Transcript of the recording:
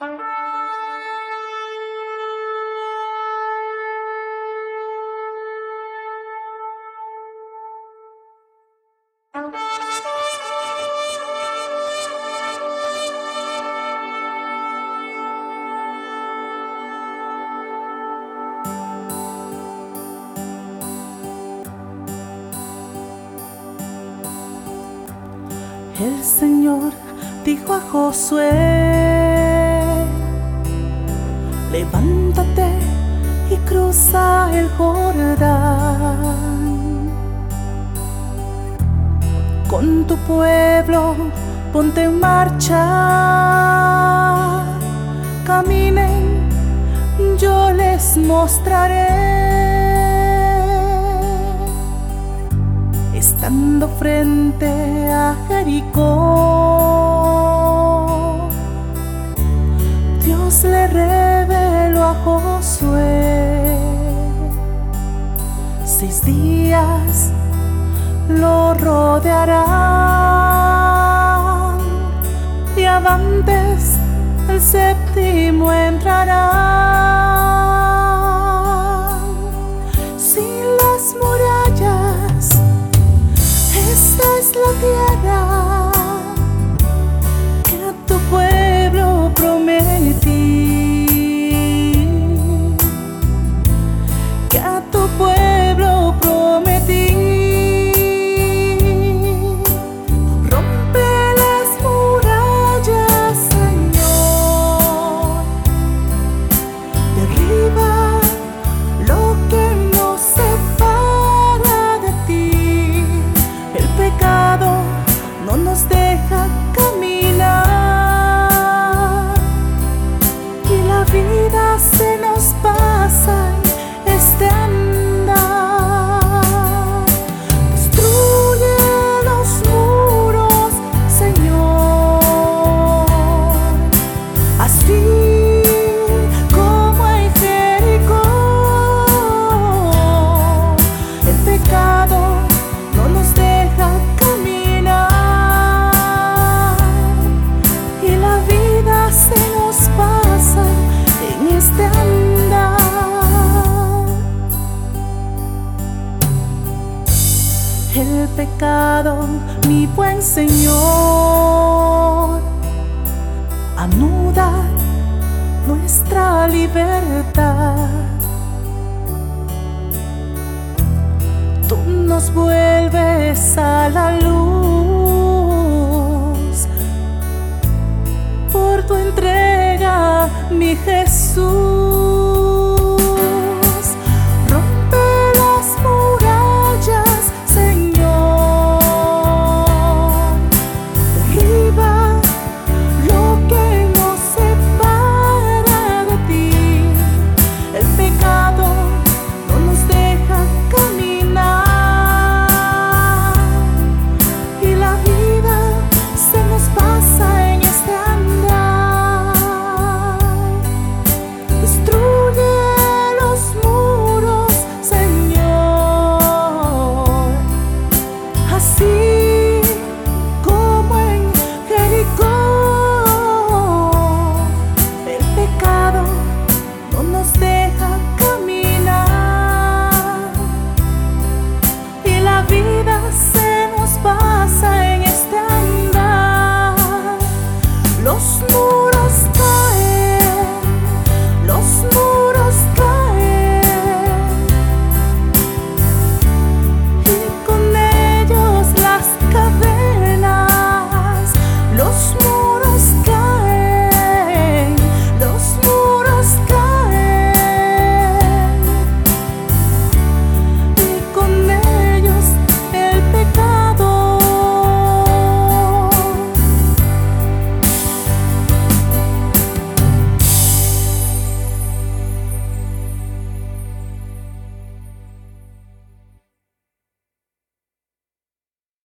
El Señor dijo a Josué, levántate y cruza el Jordán. Con tu pueblo ponte en marcha, caminen, yo les mostraré. Estando frente a Jericó, Dios le Josué. Seis días lo rodearán y avantes el séptimo entrará. vida se nos pasa este amor. el pecado, mi buen Señor. Anuda nuestra libertad. Tú nos vuelves a